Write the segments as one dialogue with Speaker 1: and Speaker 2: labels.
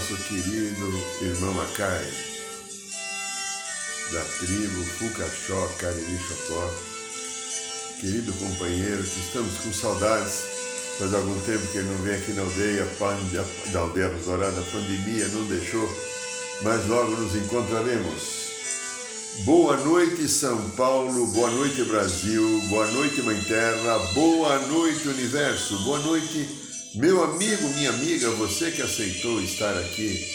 Speaker 1: Nosso querido irmão Macai, da tribo Fucaxó Cariri Chocó, querido companheiro, que estamos com saudades, faz algum tempo que ele não vem aqui na aldeia, da aldeia Rosorada, a pandemia não deixou, mas logo nos encontraremos. Boa noite, São Paulo, boa noite, Brasil, boa noite, Mãe Terra, boa noite, Universo, boa noite, meu amigo, minha amiga, você que aceitou estar aqui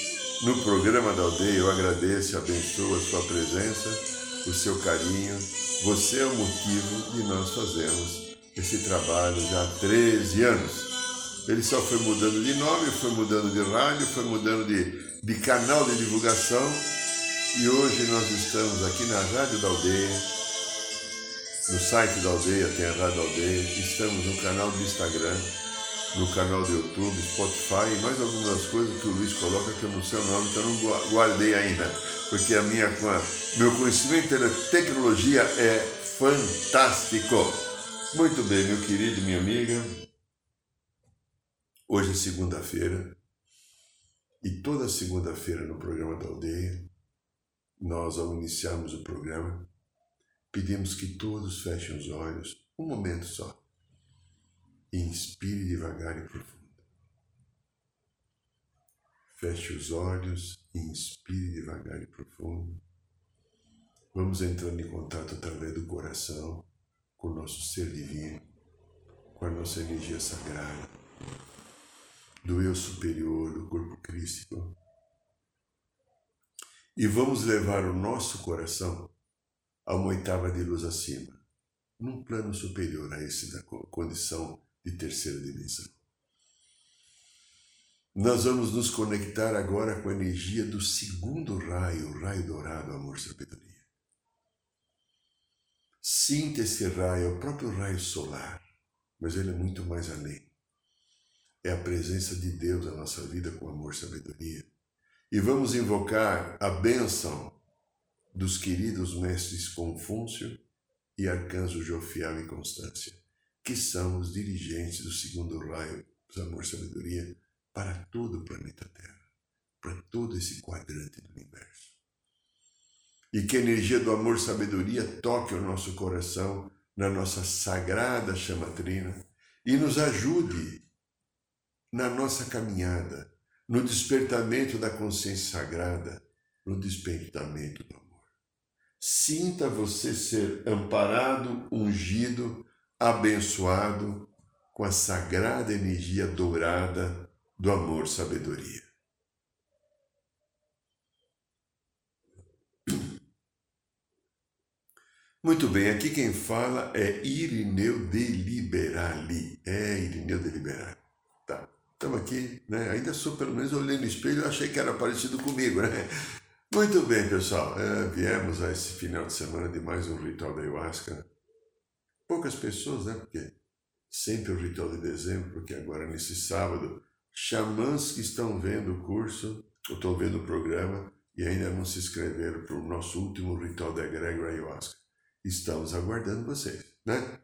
Speaker 1: no programa da aldeia, eu agradeço, abençoo a sua presença, o seu carinho. Você é o motivo de nós fazermos esse trabalho já há 13 anos. Ele só foi mudando de nome, foi mudando de rádio, foi mudando de, de canal de divulgação. E hoje nós estamos aqui na Rádio da Aldeia, no site da Aldeia, tem a Rádio Aldeia, estamos no canal do Instagram, no canal do YouTube, Spotify e mais algumas coisas que o Luiz coloca que eu não sei o nome, então eu não guardei ainda, porque a minha, meu conhecimento da tecnologia é fantástico. Muito bem, meu querido, minha amiga. Hoje é segunda-feira e toda segunda-feira no programa da aldeia, nós, ao iniciarmos o programa, pedimos que todos fechem os olhos, um momento só inspire devagar e profundo. Feche os olhos inspire devagar e profundo. Vamos entrando em contato através do coração com o nosso ser divino, com a nossa energia sagrada, do eu superior, do corpo crístico. E vamos levar o nosso coração a uma oitava de luz acima, num plano superior a esse da condição de terceira dimensão. Nós vamos nos conectar agora com a energia do segundo raio, o raio dourado, amor, sabedoria. Sinta esse raio, é o próprio raio solar, mas ele é muito mais além. É a presença de Deus na nossa vida com amor, sabedoria. E vamos invocar a bênção dos queridos mestres Confúcio e Arcanjo Jofiel e Constância que são os dirigentes do segundo raio do amor e sabedoria para todo o planeta Terra, para todo esse quadrante do universo. E que a energia do amor e sabedoria toque o nosso coração na nossa sagrada chamatrina e nos ajude na nossa caminhada, no despertamento da consciência sagrada, no despertamento do amor. Sinta você ser amparado, ungido, abençoado com a sagrada energia dourada do amor sabedoria. Muito bem, aqui quem fala é Irineu de Liberali. É, Irineu de Liberali. Tá, estamos aqui, né? Ainda sou, pelo menos, olhei no espelho e achei que era parecido comigo, né? Muito bem, pessoal. É, viemos a esse final de semana de mais um ritual da ayahuasca poucas pessoas, né? Porque sempre o ritual de dezembro, porque agora nesse sábado, xamãs que estão vendo o curso, ou estão vendo o programa e ainda não se inscreveram para o nosso último ritual da Egrégora Ayahuasca. Estamos aguardando vocês, né?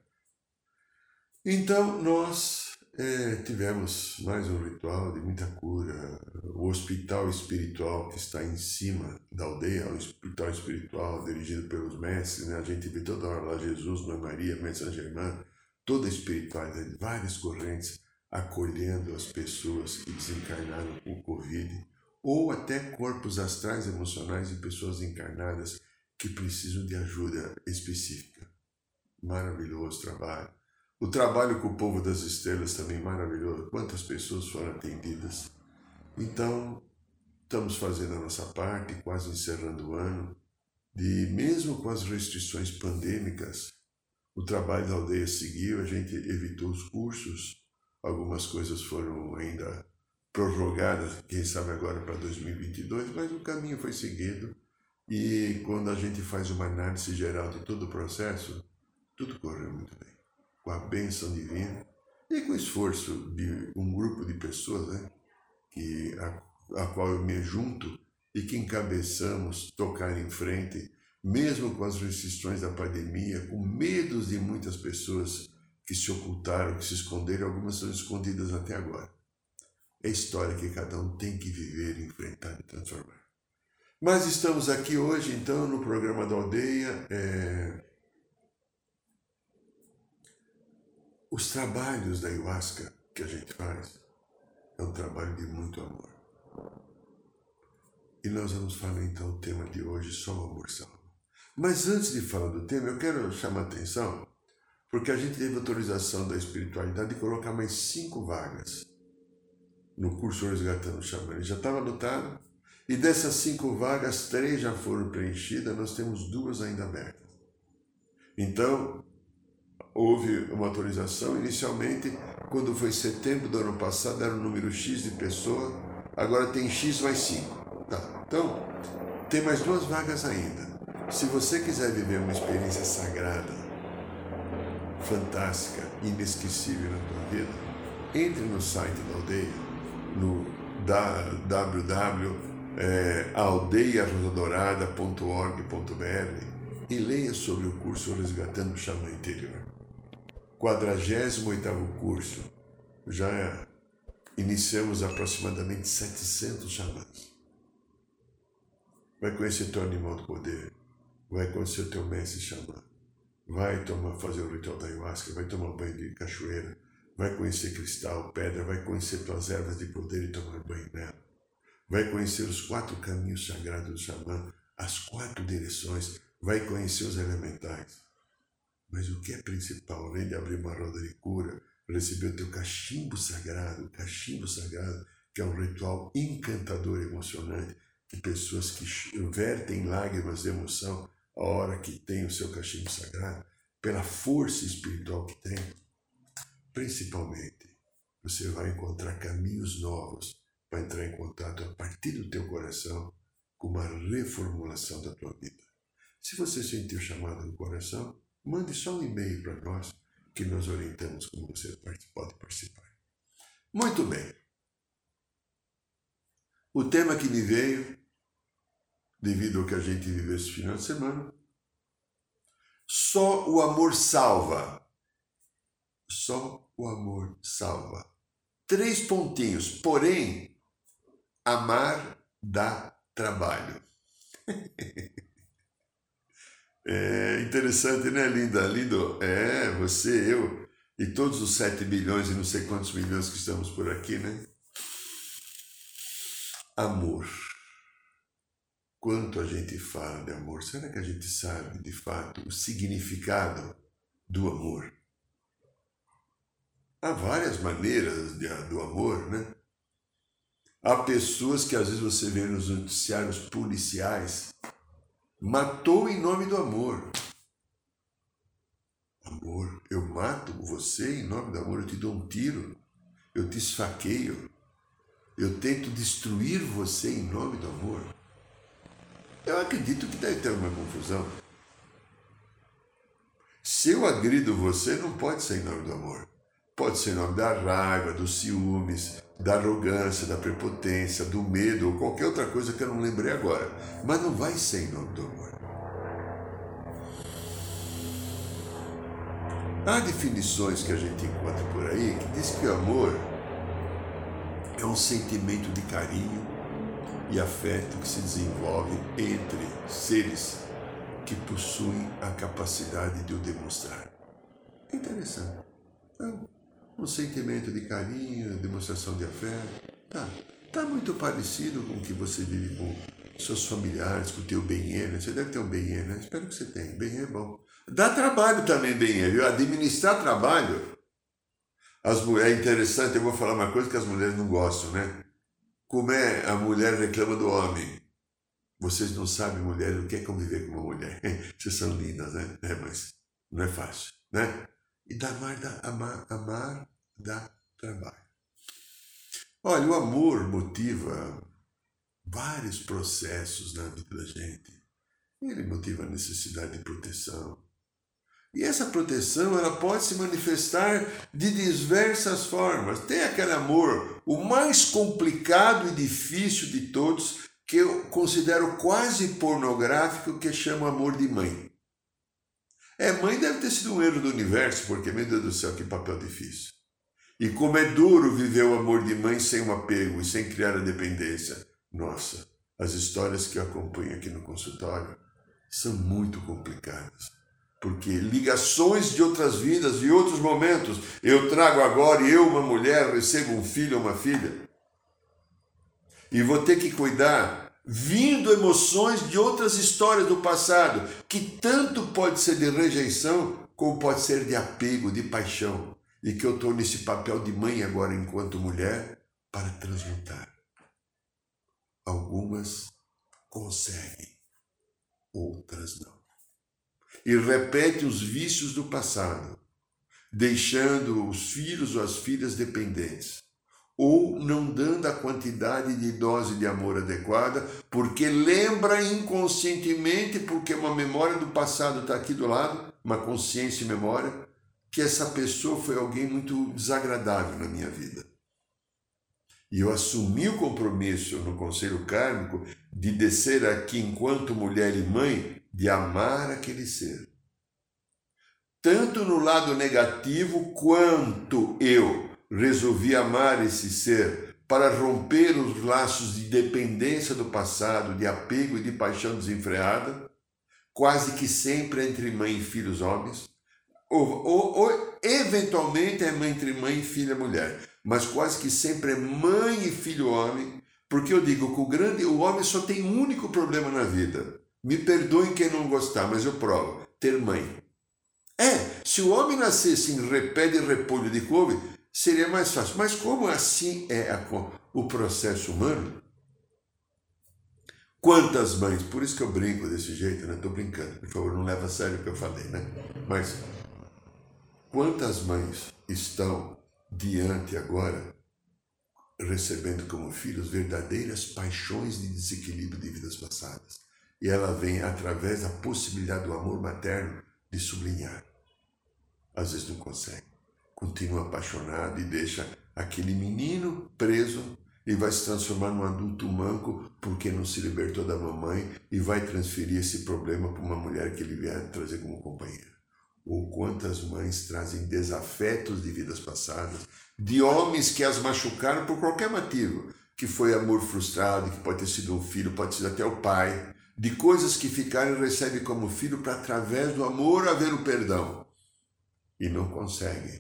Speaker 1: Então, nós é, tivemos mais um ritual de muita cura. O hospital espiritual que está em cima da aldeia, o hospital espiritual dirigido pelos mestres, né? a gente vê toda hora lá Jesus, Mãe Maria, Mãe São Germain, toda a espiritualidade, várias correntes acolhendo as pessoas que desencarnaram com Covid, ou até corpos astrais emocionais de pessoas encarnadas que precisam de ajuda específica. Maravilhoso trabalho. O trabalho com o povo das estrelas também maravilhoso. Quantas pessoas foram atendidas. Então, estamos fazendo a nossa parte, quase encerrando o ano, de mesmo com as restrições pandêmicas, o trabalho da aldeia seguiu, a gente evitou os cursos, algumas coisas foram ainda prorrogadas, quem sabe agora para 2022, mas o caminho foi seguido e quando a gente faz uma análise geral de todo o processo, tudo correu muito bem. Com a bênção divina e com o esforço de um grupo de pessoas né, que, a, a qual eu me junto e que encabeçamos tocar em frente, mesmo com as restrições da pandemia, com medos de muitas pessoas que se ocultaram, que se esconderam, algumas são escondidas até agora. É história que cada um tem que viver, enfrentar e transformar. Mas estamos aqui hoje, então, no programa da aldeia. É... Os trabalhos da ayahuasca que a gente faz é um trabalho de muito amor. E nós vamos falar então o tema de hoje, só o amor salva. Mas antes de falar do tema, eu quero chamar a atenção, porque a gente teve autorização da espiritualidade de colocar mais cinco vagas no curso Resgatando o Xamã. Ele já estava lotado, e dessas cinco vagas, três já foram preenchidas, nós temos duas ainda abertas. Então, houve uma autorização. Inicialmente, quando foi setembro do ano passado, era um número X de pessoas, agora tem X mais 5. Tá. Então, tem mais duas vagas ainda. Se você quiser viver uma experiência sagrada, fantástica, inesquecível na tua vida, entre no site da aldeia, no www.aldeiarosodorada.org.br e leia sobre o curso Resgatando o Xamã Interior. 48º curso, já iniciamos aproximadamente 700 xamãs. Vai conhecer teu animal do poder, vai conhecer teu mestre xamã, vai tomar, fazer o ritual da ayahuasca, vai tomar banho de cachoeira, vai conhecer cristal, pedra, vai conhecer tuas ervas de poder e tomar banho nela. Vai conhecer os quatro caminhos sagrados do xamã, as quatro direções, vai conhecer os elementais mas o que é principal, além de abrir uma roda de cura, receber o teu cachimbo sagrado, cachimbo sagrado, que é um ritual encantador e emocionante, de pessoas que vertem lágrimas de emoção a hora que tem o seu cachimbo sagrado, pela força espiritual que tem. Principalmente, você vai encontrar caminhos novos para entrar em contato a partir do teu coração com uma reformulação da tua vida. Se você sentir o chamado do coração, mande só um e-mail para nós que nós orientamos como você pode participar. Muito bem. O tema que me veio, devido ao que a gente viveu esse final de semana, só o amor salva. Só o amor salva. Três pontinhos. Porém, amar dá trabalho. É interessante, né, Linda? Lindo, é, você, eu e todos os 7 bilhões e não sei quantos milhões que estamos por aqui, né? Amor. Quanto a gente fala de amor, será que a gente sabe de fato o significado do amor? Há várias maneiras de, do amor, né? Há pessoas que às vezes você vê nos noticiários policiais Matou em nome do amor. Amor, eu mato você em nome do amor, eu te dou um tiro, eu te esfaqueio, eu tento destruir você em nome do amor. Eu acredito que deve ter uma confusão. Se eu agrido você, não pode ser em nome do amor. Pode ser em nome da raiva, dos ciúmes, da arrogância, da prepotência, do medo ou qualquer outra coisa que eu não lembrei agora. Mas não vai ser em nome do amor. Há definições que a gente encontra por aí que diz que o amor é um sentimento de carinho e afeto que se desenvolve entre seres que possuem a capacidade de o demonstrar. Interessante. Então, um sentimento de carinho, demonstração de afeto. Tá, tá muito parecido com o que você vive com seus familiares, com o teu bem Você deve ter um bem né? Espero que você tenha. bem é bom. Dá trabalho também bem viu? Administrar trabalho. As é interessante, eu vou falar uma coisa que as mulheres não gostam, né? Como é a mulher reclama do homem. Vocês não sabem, mulher, o que é conviver com uma mulher. Vocês são lindas, né? É, mas não é fácil, né? E da amar, da, amar, amar dá trabalho. Olha, o amor motiva vários processos na vida da gente. Ele motiva a necessidade de proteção. E essa proteção ela pode se manifestar de diversas formas. Tem aquele amor, o mais complicado e difícil de todos, que eu considero quase pornográfico, que chama amor de mãe. É, mãe deve ter sido um erro do universo, porque, meu Deus do céu, que papel difícil. E como é duro viver o amor de mãe sem o apego e sem criar a dependência. Nossa, as histórias que eu acompanho aqui no consultório são muito complicadas. Porque ligações de outras vidas, de outros momentos, eu trago agora eu, uma mulher, recebo um filho ou uma filha. E vou ter que cuidar, vindo emoções de outras histórias do passado, que tanto pode ser de rejeição, como pode ser de apego, de paixão. E que eu estou nesse papel de mãe agora, enquanto mulher, para transmutar. Algumas conseguem, outras não. E repete os vícios do passado, deixando os filhos ou as filhas dependentes, ou não dando a quantidade de dose de amor adequada, porque lembra inconscientemente, porque uma memória do passado está aqui do lado, uma consciência e memória, que essa pessoa foi alguém muito desagradável na minha vida. E eu assumi o compromisso no Conselho Kármico de descer aqui enquanto mulher e mãe, de amar aquele ser. Tanto no lado negativo quanto eu resolvi amar esse ser para romper os laços de dependência do passado, de apego e de paixão desenfreada, quase que sempre entre mãe e filhos homens, ou, ou, ou eventualmente é entre mãe e filha mulher mas quase que sempre é mãe e filho homem, porque eu digo que o grande, o homem só tem um único problema na vida. Me perdoem quem não gostar, mas eu provo: ter mãe. É, se o homem nascesse em repé de repolho de couve, seria mais fácil. Mas como assim é a, o processo humano? Quantas mães, por isso que eu brinco desse jeito, né? Estou brincando, por favor, não leva a sério o que eu falei, né? Mas quantas mães estão diante agora, recebendo como filhos verdadeiras paixões de desequilíbrio de vidas passadas. E ela vem através da possibilidade do amor materno de sublinhar. Às vezes não consegue. Continua apaixonado e deixa aquele menino preso e vai se transformar num adulto manco porque não se libertou da mamãe e vai transferir esse problema para uma mulher que ele vier trazer como companheira ou quantas mães trazem desafetos de vidas passadas, de homens que as machucaram por qualquer motivo, que foi amor frustrado, que pode ter sido um filho, pode ser até o pai, de coisas que ficaram e recebem como filho para através do amor haver o perdão. E não conseguem.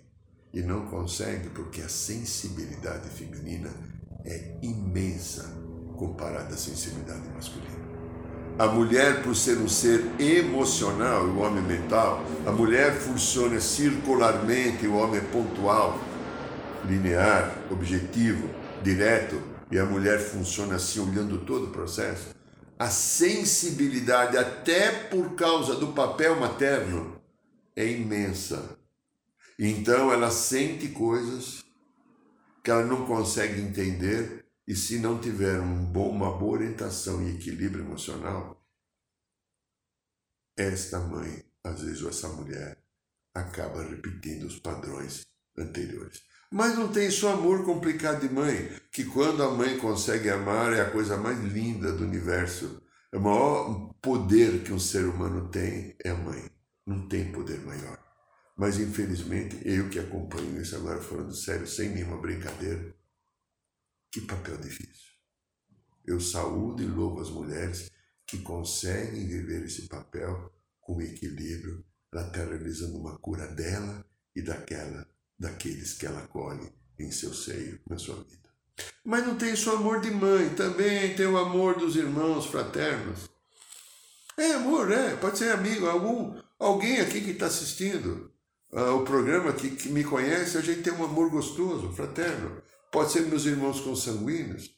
Speaker 1: E não conseguem porque a sensibilidade feminina é imensa comparada à sensibilidade masculina. A mulher, por ser um ser emocional, o homem mental, a mulher funciona circularmente, o homem é pontual, linear, objetivo, direto, e a mulher funciona assim, olhando todo o processo. A sensibilidade, até por causa do papel materno, é imensa. Então ela sente coisas que ela não consegue entender e se não tiver um bom, uma boa orientação e equilíbrio emocional, esta mãe, às vezes, ou essa mulher, acaba repetindo os padrões anteriores. Mas não tem só amor complicado de mãe, que quando a mãe consegue amar é a coisa mais linda do universo. O maior poder que um ser humano tem é a mãe. Não tem poder maior. Mas infelizmente, eu que acompanho isso agora falando sério, sem nenhuma brincadeira, que papel difícil. Eu saúdo e louvo as mulheres que conseguem viver esse papel com equilíbrio. Ela está realizando uma cura dela e daquela, daqueles que ela acolhe em seu seio, na sua vida. Mas não tem só amor de mãe, também tem o amor dos irmãos fraternos. É amor, é, pode ser amigo, algum, alguém aqui que está assistindo uh, o programa que, que me conhece, a gente tem um amor gostoso, fraterno pode ser meus irmãos consanguíneos,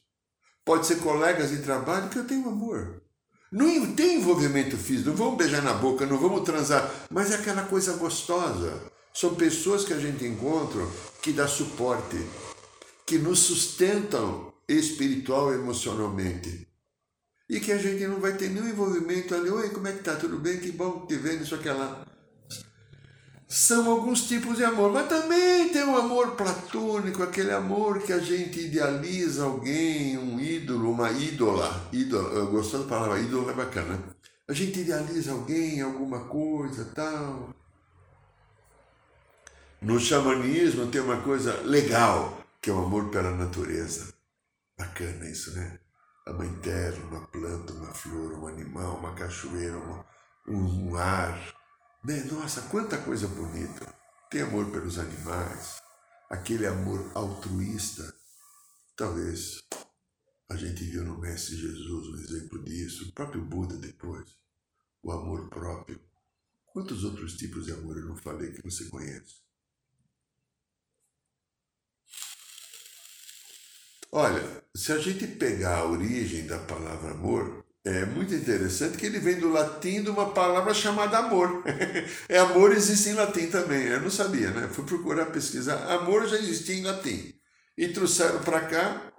Speaker 1: pode ser colegas de trabalho que eu tenho amor. Não tem envolvimento físico, não vamos beijar na boca, não vamos transar, mas é aquela coisa gostosa São pessoas que a gente encontra que dá suporte, que nos sustentam espiritual e emocionalmente. E que a gente não vai ter nenhum envolvimento ali, oi, como é que tá? Tudo bem? Que bom te vendo, isso, aquela. São alguns tipos de amor, mas também tem o amor platônico, aquele amor que a gente idealiza alguém, um ídolo, uma ídola. ídola gosto da palavra ídolo, é bacana. A gente idealiza alguém, alguma coisa, tal. No xamanismo tem uma coisa legal, que é o amor pela natureza. Bacana isso, né? A mãe terra, uma planta, uma flor, um animal, uma cachoeira, um, um ar. Né? Nossa, quanta coisa bonita. Tem amor pelos animais, aquele amor altruísta. Talvez a gente viu no Mestre Jesus um exemplo disso, o próprio Buda depois, o amor próprio. Quantos outros tipos de amor eu não falei que você conhece? Olha, se a gente pegar a origem da palavra amor, é muito interessante que ele vem do latim de uma palavra chamada amor. é amor existe em latim também. Eu não sabia, né? Fui procurar pesquisar. Amor já existia em latim. E trouxeram para cá,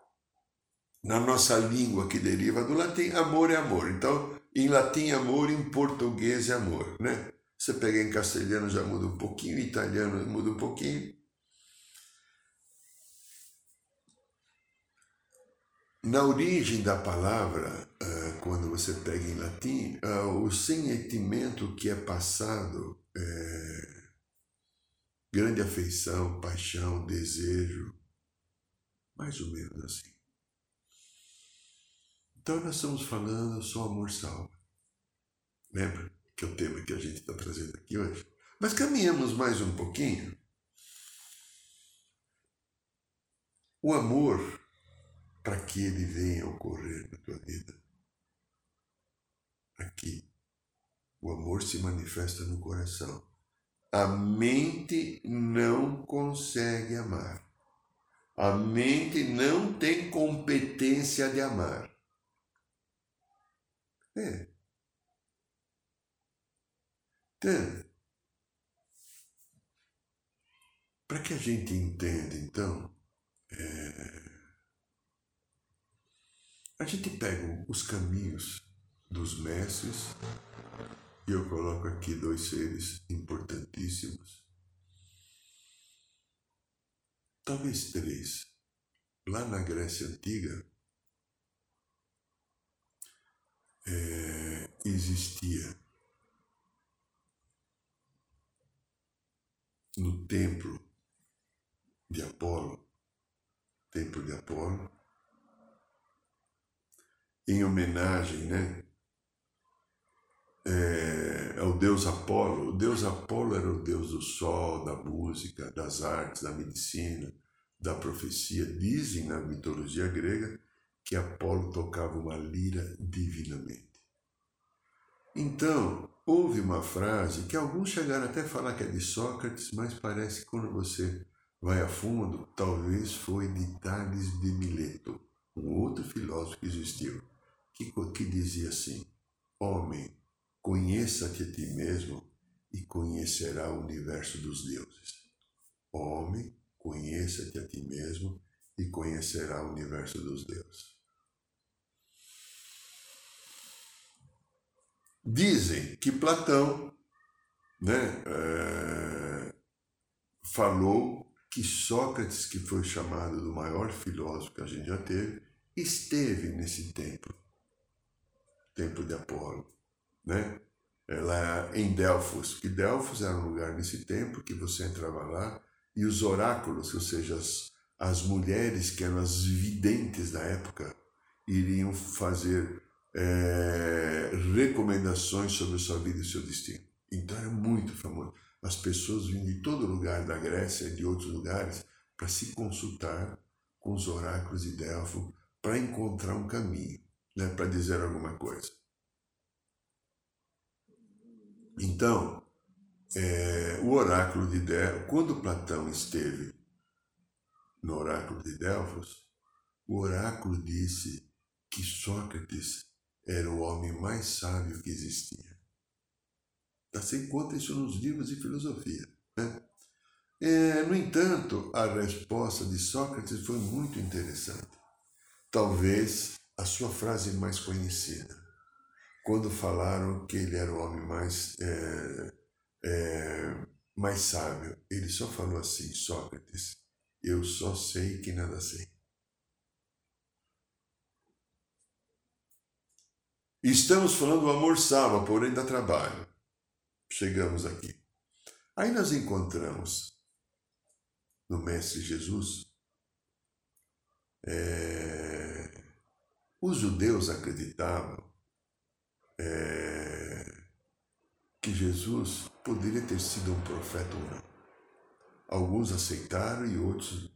Speaker 1: na nossa língua que deriva do latim, amor é amor. Então, em latim, amor, em português é amor, né? Você pega em castelhano já muda um pouquinho, em italiano muda um pouquinho. Na origem da palavra, ah, quando você pega em latim, ah, o sentimento que é passado é grande afeição, paixão, desejo, mais ou menos assim. Então nós estamos falando só amor salva. Lembra que é o tema que a gente está trazendo aqui hoje? Mas caminhamos mais um pouquinho. O amor para que ele venha ocorrer na tua vida. Aqui, o amor se manifesta no coração. A mente não consegue amar. A mente não tem competência de amar. É. Então, para que a gente entenda, então, é, a gente pega os caminhos dos mestres, e eu coloco aqui dois seres importantíssimos, talvez três. Lá na Grécia Antiga, é, existia no templo de Apolo, templo de Apolo, em homenagem né, é, ao deus Apolo. O deus Apolo era o deus do sol, da música, das artes, da medicina, da profecia. Dizem na mitologia grega que Apolo tocava uma lira divinamente. Então, houve uma frase que alguns chegaram até a falar que é de Sócrates, mas parece que quando você vai a fundo, talvez foi de Tales de Mileto, um outro filósofo que existiu que, que dizia assim: Homem, conheça-te a ti mesmo e conhecerá o universo dos deuses. Homem, conheça-te a ti mesmo e conhecerá o universo dos deuses. Dizem que Platão né, é, falou que Sócrates, que foi chamado do maior filósofo que a gente já teve, esteve nesse templo templo de Apolo, né? Lá em Delfos, que Delfos era um lugar nesse templo que você entrava lá e os oráculos, ou seja, as, as mulheres que eram as videntes da época, iriam fazer é, recomendações sobre sua vida e seu destino. Então era muito famoso. As pessoas vinham de todo lugar da Grécia e de outros lugares para se consultar com os oráculos de Delfos para encontrar um caminho né, para dizer alguma coisa. Então, é, o oráculo de Delfos, quando Platão esteve no oráculo de Delfos, o oráculo disse que Sócrates era o homem mais sábio que existia. Você encontra isso nos livros de filosofia. Né? É, no entanto, a resposta de Sócrates foi muito interessante. Talvez a sua frase mais conhecida, quando falaram que ele era o homem mais, é, é, mais sábio. Ele só falou assim: Sócrates, eu só sei que nada sei. Estamos falando do amor salva, porém dá trabalho. Chegamos aqui. Aí nós encontramos no Mestre Jesus é, os judeus acreditavam é, que Jesus poderia ter sido um profeta ou não. Alguns aceitaram e outros,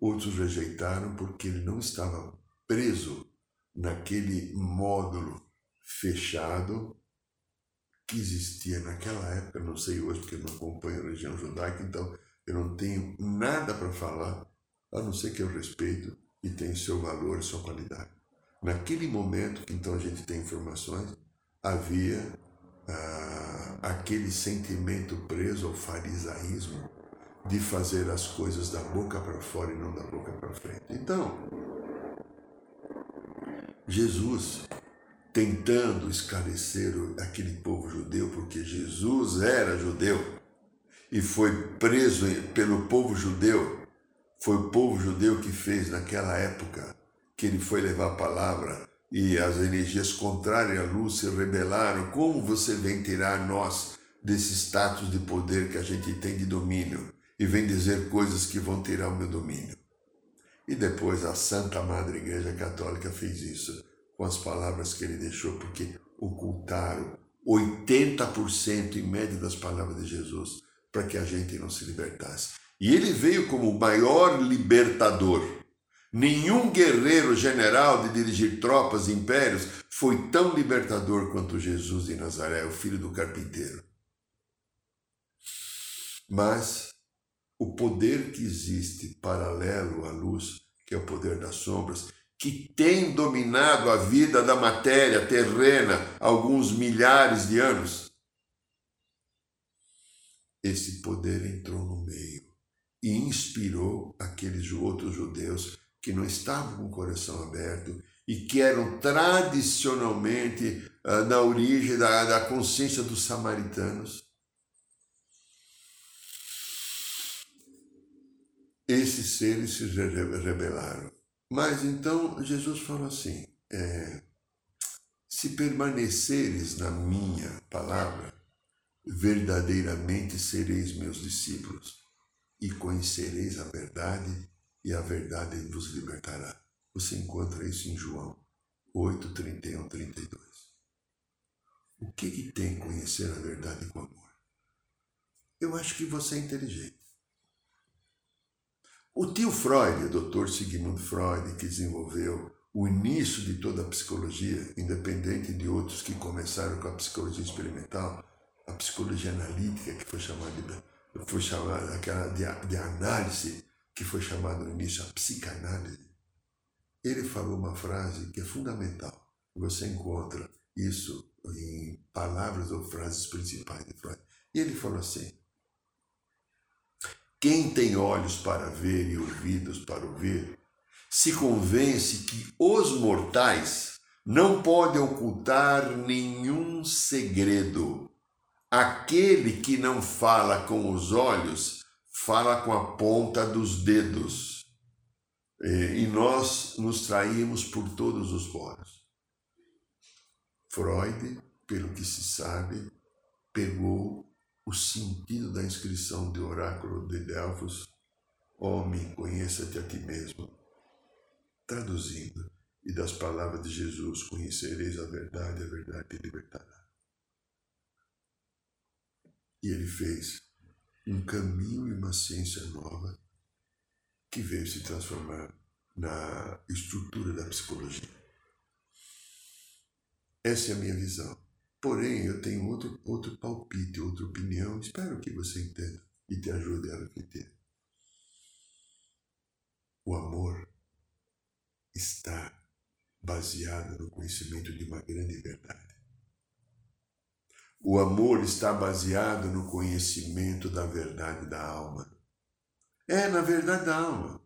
Speaker 1: outros rejeitaram porque ele não estava preso naquele módulo fechado que existia naquela época, não sei hoje porque eu não acompanho a religião judaica, então eu não tenho nada para falar, a não ser que eu respeito e tem seu valor e sua qualidade. Naquele momento que então a gente tem informações, havia ah, aquele sentimento preso ao farisaísmo de fazer as coisas da boca para fora e não da boca para frente. Então, Jesus tentando esclarecer aquele povo judeu, porque Jesus era judeu e foi preso pelo povo judeu. Foi o povo judeu que fez naquela época que ele foi levar a palavra e as energias contrárias à luz se rebelaram. Como você vem tirar nós desse status de poder que a gente tem de domínio e vem dizer coisas que vão tirar o meu domínio? E depois a Santa Madre Igreja Católica fez isso com as palavras que ele deixou, porque ocultaram 80% em média das palavras de Jesus para que a gente não se libertasse. E ele veio como o maior libertador. Nenhum guerreiro general de dirigir tropas e impérios foi tão libertador quanto Jesus de Nazaré, o filho do carpinteiro. Mas o poder que existe paralelo à luz, que é o poder das sombras, que tem dominado a vida da matéria terrena há alguns milhares de anos, esse poder entrou no meio e inspirou aqueles outros judeus que não estavam com o coração aberto e que eram tradicionalmente uh, na origem da, da consciência dos samaritanos. Esses seres se rebelaram. Mas então Jesus falou assim: é, se permaneceres na minha palavra, verdadeiramente sereis meus discípulos e conhecereis a verdade, e a verdade vos libertará. Você encontra isso em João 8, 31, 32. O que, que tem conhecer a verdade com amor? Eu acho que você é inteligente. O tio Freud, o doutor Sigmund Freud, que desenvolveu o início de toda a psicologia, independente de outros que começaram com a psicologia experimental, a psicologia analítica, que foi chamada de, foi chamada aquela de, de análise, que foi chamada no início a psicanálise, ele falou uma frase que é fundamental. Você encontra isso em palavras ou frases principais de Freud. E ele falou assim: quem tem olhos para ver e ouvidos para ouvir, se convence que os mortais não podem ocultar nenhum segredo. Aquele que não fala com os olhos, fala com a ponta dos dedos. E nós nos traímos por todos os poros. Freud, pelo que se sabe, pegou o sentido da inscrição do oráculo de Delfos, homem, conheça-te a ti mesmo. Traduzindo, e das palavras de Jesus, conhecereis a verdade, a verdade te libertará. E ele fez um caminho e uma ciência nova que veio se transformar na estrutura da psicologia. Essa é a minha visão. Porém, eu tenho outro, outro palpite, outra opinião. Espero que você entenda e te ajude a refletir. O amor está baseado no conhecimento de uma grande verdade. O amor está baseado no conhecimento da verdade da alma. É, na verdade da alma.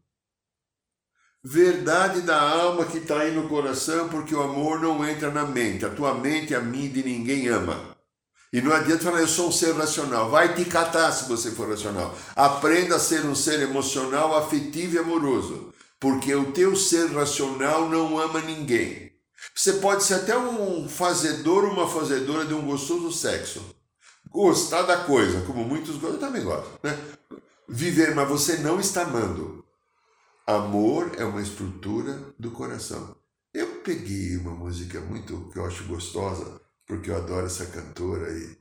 Speaker 1: Verdade da alma que está aí no coração, porque o amor não entra na mente. A tua mente, a mim de ninguém ama. E não adianta falar, eu sou um ser racional. Vai te catar se você for racional. Aprenda a ser um ser emocional, afetivo e amoroso. Porque o teu ser racional não ama ninguém. Você pode ser até um fazedor ou uma fazedora de um gostoso sexo. Gostar da coisa, como muitos gostam, eu também gosto. Né? Viver, mas você não está amando. Amor é uma estrutura do coração. Eu peguei uma música muito que eu acho gostosa porque eu adoro essa cantora e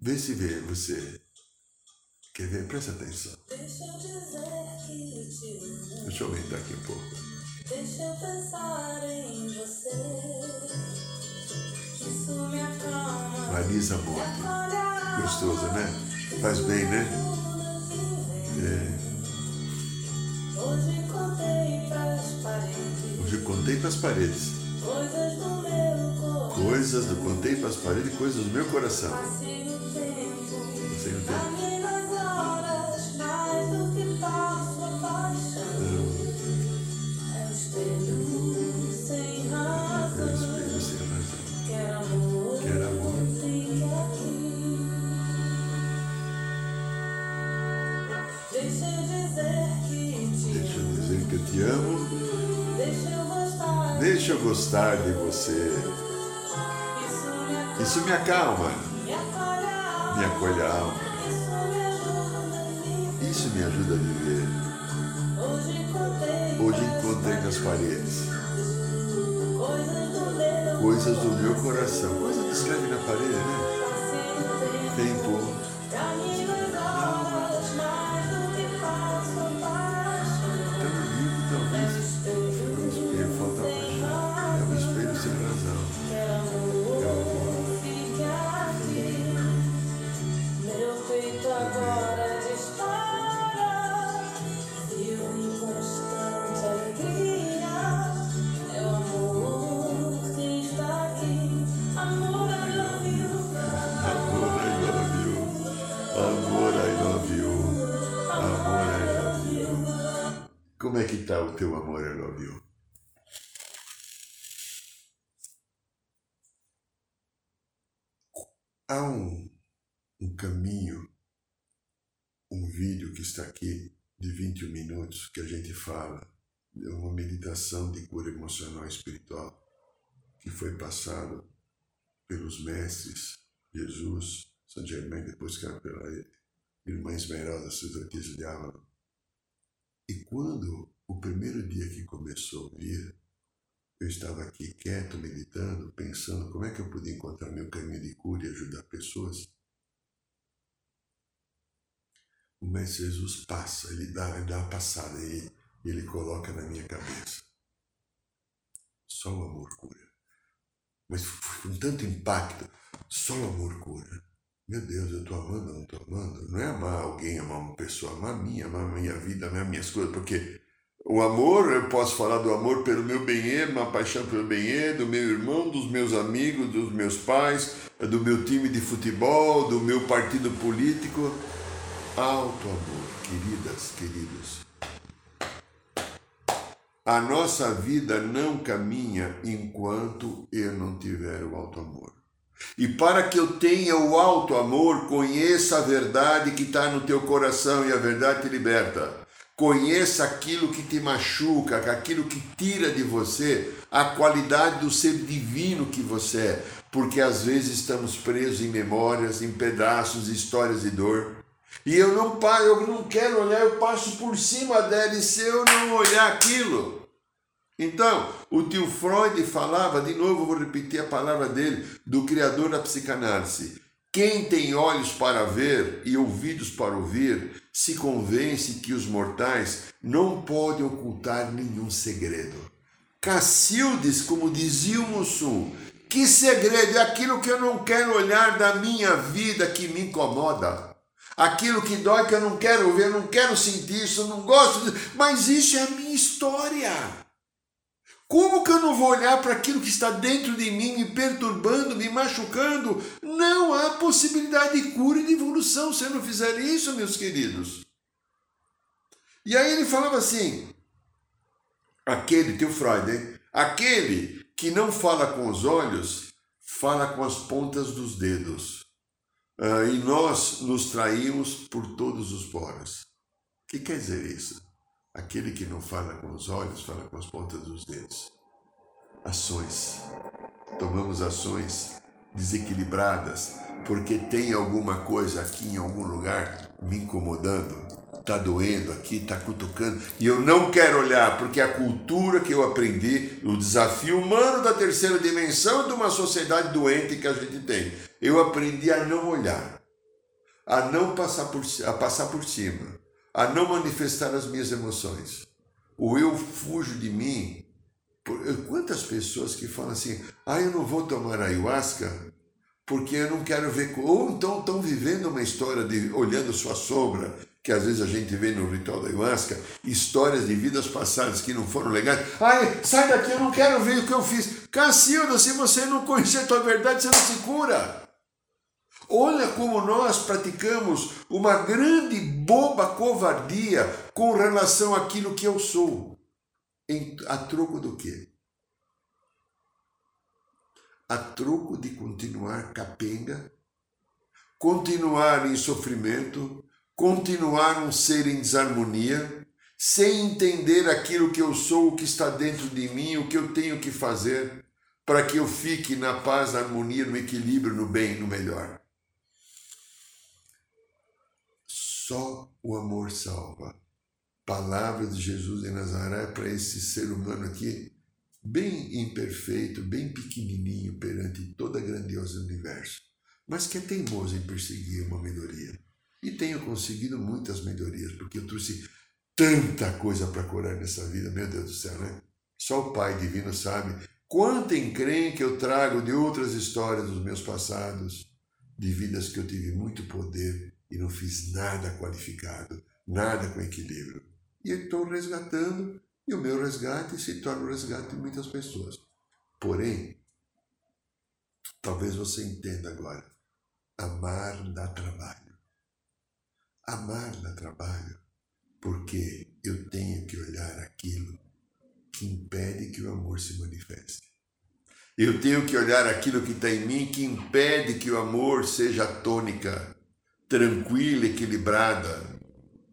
Speaker 1: vê se vê você. Quer ver? Presta atenção. Deixa eu. Deixa eu aumentar aqui um pouco. Deixa eu pensar em você. Isso me acalma. Marisa Monte. Gostosa, né? Faz bem, né? É. Hoje contei pras paredes. Hoje contei pras paredes. Coisas do Coisas do contei para as paredes, coisas do meu coração. Passei no tempo. Deixa eu dizer que eu te amo. Deixa eu gostar de você. Isso me acalma, me acolhe a alma. Isso me ajuda a viver. Hoje encontrei nas paredes coisas do meu coração. Coisa que escreve na parede, né? Há um, um caminho, um vídeo que está aqui de 21 minutos que a gente fala de uma meditação de cura emocional e espiritual que foi passado pelos mestres Jesus, São Germain, depois que era pela irmã Esmeralda, sacerdotisa de Avalon. E quando o primeiro dia que começou o dia, eu estava aqui quieto, meditando, pensando como é que eu podia encontrar meu caminho de cura e ajudar pessoas. O Mestre Jesus passa, ele dá, ele dá uma passada e ele coloca na minha cabeça. Só o amor cura. Mas com tanto impacto, só o amor cura. Meu Deus, eu estou amando, não estou amando. Não é amar alguém, amar uma pessoa, amar a minha, amar a minha vida, amar minhas coisas, porque o amor, eu posso falar do amor pelo meu bem uma paixão pelo bem do meu irmão, dos meus amigos, dos meus pais, do meu time de futebol, do meu partido político. Alto amor, queridas, queridos. A nossa vida não caminha enquanto eu não tiver o alto amor. E para que eu tenha o alto amor, conheça a verdade que está no teu coração e a verdade te liberta. Conheça aquilo que te machuca, aquilo que tira de você a qualidade do ser divino que você é, porque às vezes estamos presos em memórias, em pedaços, histórias de dor. E eu não paro, eu não quero olhar, eu passo por cima dela e se eu não olhar aquilo. Então, o tio Freud falava, de novo vou repetir a palavra dele, do criador da psicanálise. Quem tem olhos para ver e ouvidos para ouvir, se convence que os mortais não podem ocultar nenhum segredo. Cacildes, como dizia o Mussum, que segredo é aquilo que eu não quero olhar da minha vida que me incomoda. Aquilo que dói que eu não quero ver, eu não quero sentir isso, eu não gosto, mas isso é a minha história. Como que eu não vou olhar para aquilo que está dentro de mim, me perturbando, me machucando? Não há possibilidade de cura e de evolução se eu não fizer isso, meus queridos. E aí ele falava assim: aquele, teu Freud, hein? aquele que não fala com os olhos, fala com as pontas dos dedos. Uh, e nós nos traímos por todos os poros. O que quer dizer isso? Aquele que não fala com os olhos, fala com as pontas dos dedos. Ações. Tomamos ações desequilibradas porque tem alguma coisa aqui em algum lugar me incomodando, tá doendo aqui, tá cutucando, e eu não quero olhar porque a cultura que eu aprendi, o desafio humano da terceira dimensão de uma sociedade doente que a gente tem, eu aprendi a não olhar, a não passar por, a passar por cima a não manifestar as minhas emoções. O eu fujo de mim. Quantas pessoas que falam assim, ah, eu não vou tomar ayahuasca porque eu não quero ver. Ou então estão vivendo uma história de olhando sua sombra, que às vezes a gente vê no ritual da ayahuasca, histórias de vidas passadas que não foram legais. Ai, sai daqui, eu não quero ver o que eu fiz. Cacilda, se você não conhecer a tua verdade, você não se cura. Olha como nós praticamos uma grande boba covardia com relação àquilo que eu sou. Em, a troco do quê? A troco de continuar capenga, continuar em sofrimento, continuar um ser em desarmonia, sem entender aquilo que eu sou, o que está dentro de mim, o que eu tenho que fazer para que eu fique na paz, na harmonia, no equilíbrio, no bem, no melhor. Só o amor salva. Palavra de Jesus de Nazaré para esse ser humano aqui, bem imperfeito, bem pequenininho perante toda a grandiosa universo, mas que é teimoso em perseguir uma melhoria. E tenho conseguido muitas melhorias, porque eu trouxe tanta coisa para curar nessa vida, meu Deus do céu, né? Só o Pai Divino sabe quanto encrenque eu trago de outras histórias dos meus passados, de vidas que eu tive muito poder e não fiz nada qualificado, nada com equilíbrio. E eu estou resgatando, e o meu resgate se torna o resgate de muitas pessoas. Porém, talvez você entenda agora: amar dá trabalho. Amar dá trabalho porque eu tenho que olhar aquilo que impede que o amor se manifeste. Eu tenho que olhar aquilo que está em mim que impede que o amor seja tônica tranquila, equilibrada,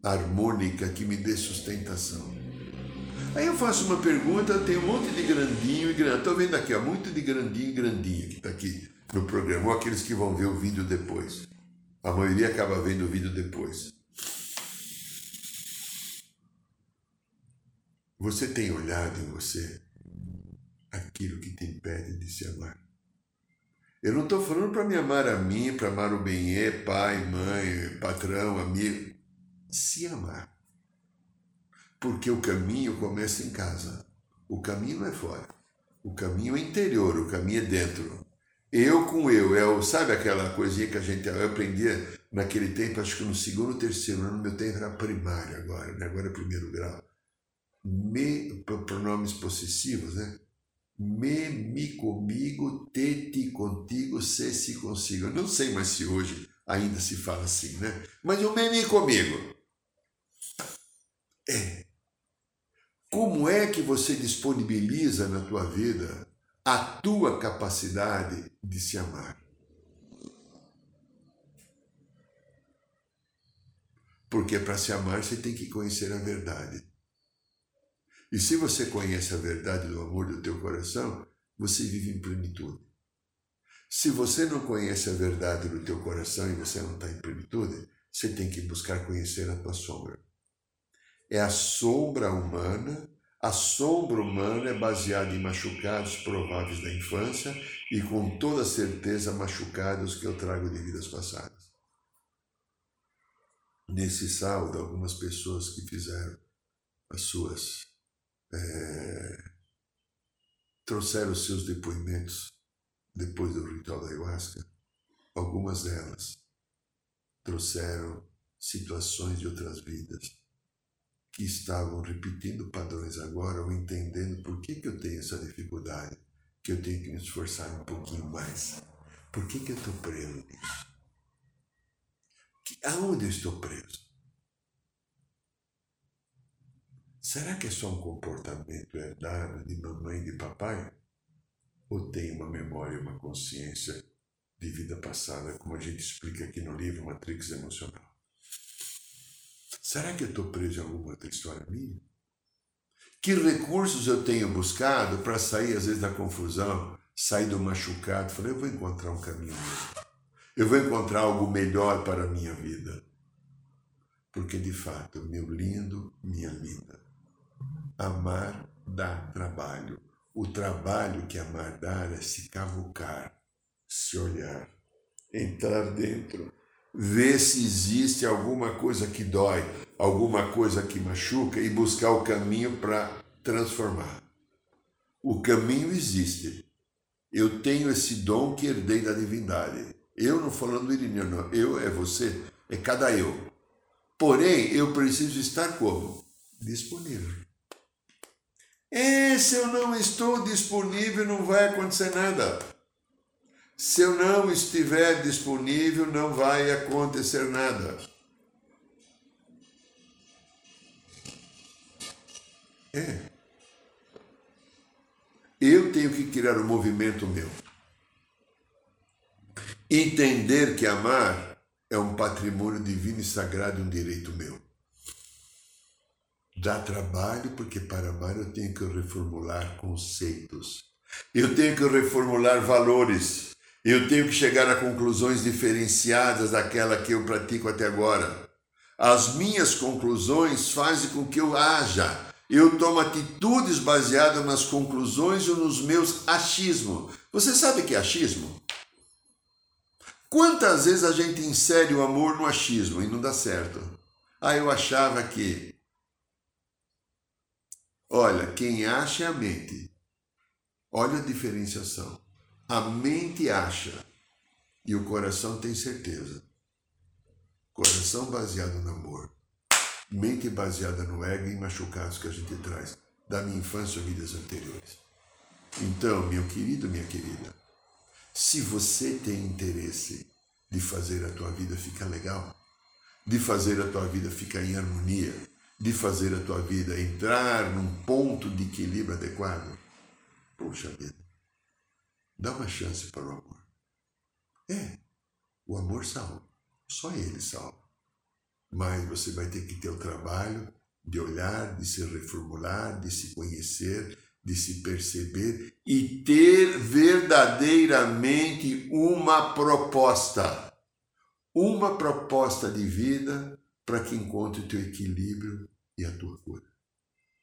Speaker 1: harmônica, que me dê sustentação. Aí eu faço uma pergunta, tem um monte de grandinho e grandinho. Estou vendo aqui, ó, muito de grandinho e grandinha que está aqui no programa, ou aqueles que vão ver o vídeo depois. A maioria acaba vendo o vídeo depois. Você tem olhado em você aquilo que te impede de se amar? Eu não estou falando para me amar a mim, para amar o bem-é, pai, mãe, patrão, amigo. Se amar. Porque o caminho começa em casa. O caminho não é fora. O caminho é interior, o caminho é dentro. Eu com eu, é o, sabe aquela coisinha que a gente eu aprendia naquele tempo, acho que no segundo, terceiro ano, meu tempo era primário agora, né? agora é primeiro grau. Me, pronomes possessivos, né? Me, me comigo, te, ti contigo, se, se consigo. Não sei mais se hoje ainda se fala assim, né? Mas o me, me comigo. É. Como é que você disponibiliza na tua vida a tua capacidade de se amar? Porque para se amar você tem que conhecer a verdade. E se você conhece a verdade do amor do teu coração, você vive em plenitude. Se você não conhece a verdade do teu coração e você não está em plenitude, você tem que buscar conhecer a tua sombra. É a sombra humana, a sombra humana é baseada em machucados prováveis da infância e com toda certeza machucados que eu trago de vidas passadas. Nesse saldo, algumas pessoas que fizeram as suas é, trouxeram seus depoimentos depois do ritual da ayahuasca. Algumas delas trouxeram situações de outras vidas que estavam repetindo padrões agora ou entendendo por que, que eu tenho essa dificuldade, que eu tenho que me esforçar um pouquinho mais. Por que, que eu estou preso nisso? Que, aonde eu estou preso? Será que é só um comportamento herdado de mamãe e de papai? Ou tem uma memória e uma consciência de vida passada, como a gente explica aqui no livro Matrix Emocional? Será que eu estou preso em alguma outra história minha? Que recursos eu tenho buscado para sair, às vezes, da confusão, sair do machucado? Falei, eu vou encontrar um caminho mesmo. Eu vou encontrar algo melhor para a minha vida. Porque, de fato, meu lindo, minha linda, amar dá trabalho. O trabalho que amar dá é se cavucar, se olhar, entrar dentro ver se existe alguma coisa que dói, alguma coisa que machuca e buscar o caminho para transformar. O caminho existe. Eu tenho esse dom que herdei da divindade. Eu não falando irineu, não. Eu é você, é cada eu. Porém, eu preciso estar como? Disponível. E se eu não estou disponível, não vai acontecer nada. Se eu não estiver disponível, não vai acontecer nada. É. Eu tenho que criar um movimento meu. Entender que amar é um patrimônio divino e sagrado, um direito meu. Dá trabalho, porque para amar eu tenho que reformular conceitos. Eu tenho que reformular valores. Eu tenho que chegar a conclusões diferenciadas daquela que eu pratico até agora. As minhas conclusões fazem com que eu haja. Eu tomo atitudes baseadas nas conclusões ou nos meus achismos. Você sabe o que é achismo? Quantas vezes a gente insere o amor no achismo e não dá certo? Ah, eu achava que. Olha, quem acha é a mente. Olha a diferenciação. A mente acha e o coração tem certeza. Coração baseado no amor. Mente baseada no ego e machucados que a gente traz da minha infância ou vidas anteriores. Então, meu querido, minha querida, se você tem interesse de fazer a tua vida ficar legal, de fazer a tua vida ficar em harmonia, de fazer a tua vida entrar num ponto de equilíbrio adequado, poxa vida, Dá uma chance para o amor. É, o amor salva. Só ele salva. Mas você vai ter que ter o trabalho de olhar, de se reformular, de se conhecer, de se perceber e ter verdadeiramente uma proposta. Uma proposta de vida para que encontre o teu equilíbrio e a tua cura.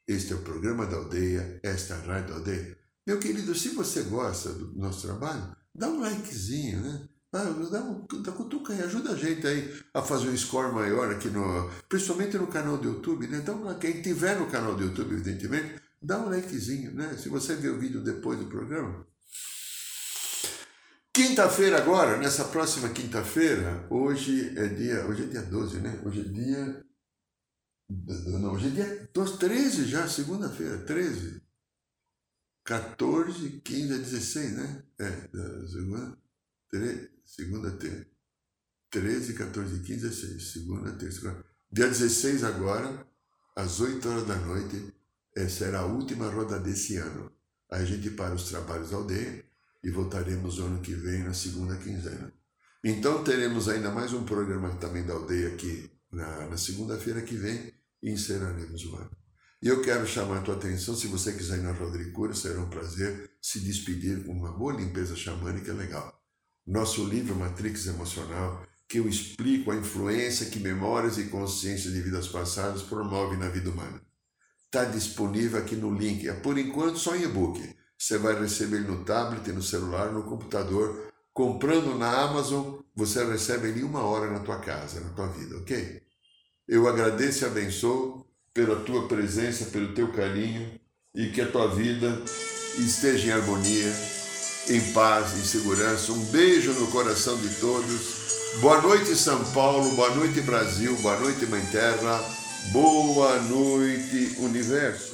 Speaker 1: Este é o programa da aldeia, esta é a rádio da aldeia. Meu querido, se você gosta do nosso trabalho, dá um likezinho, né? Dá, dá, um, dá cutuca aí, ajuda a gente aí a fazer um score maior aqui no. Principalmente no canal do YouTube, né? Então, quem tiver no canal do YouTube, evidentemente, dá um likezinho, né? Se você ver o vídeo depois do programa. Quinta-feira agora, nessa próxima quinta-feira, hoje é dia. Hoje é dia 12, né? Hoje é dia. Não, hoje é dia 12, 13 já, segunda-feira, 13. 14, 15 a 16, né? É, da segunda, 3, segunda, terça. 13, 14, 15, 16. Segunda, terça. Dia 16 agora, às 8 horas da noite, é, será a última roda desse ano. Aí a gente para os trabalhos da aldeia e voltaremos no ano que vem, na segunda quinzena. Então teremos ainda mais um programa também da aldeia aqui na, na segunda-feira que vem e encerraremos o ano. E eu quero chamar a tua atenção, se você quiser ir na Rodricura, será um prazer se despedir com uma boa limpeza xamânica legal. Nosso livro Matrix Emocional, que eu explico a influência que memórias e consciências de vidas passadas promovem na vida humana. Está disponível aqui no link, é por enquanto só em e-book. Você vai receber no tablet, no celular, no computador. Comprando na Amazon, você recebe ele uma hora na tua casa, na tua vida, ok? Eu agradeço e abençoo pela tua presença, pelo teu carinho e que a tua vida esteja em harmonia, em paz, em segurança. Um beijo no coração de todos. Boa noite, São Paulo. Boa noite, Brasil. Boa noite, Mãe Terra.
Speaker 2: Boa noite, universo.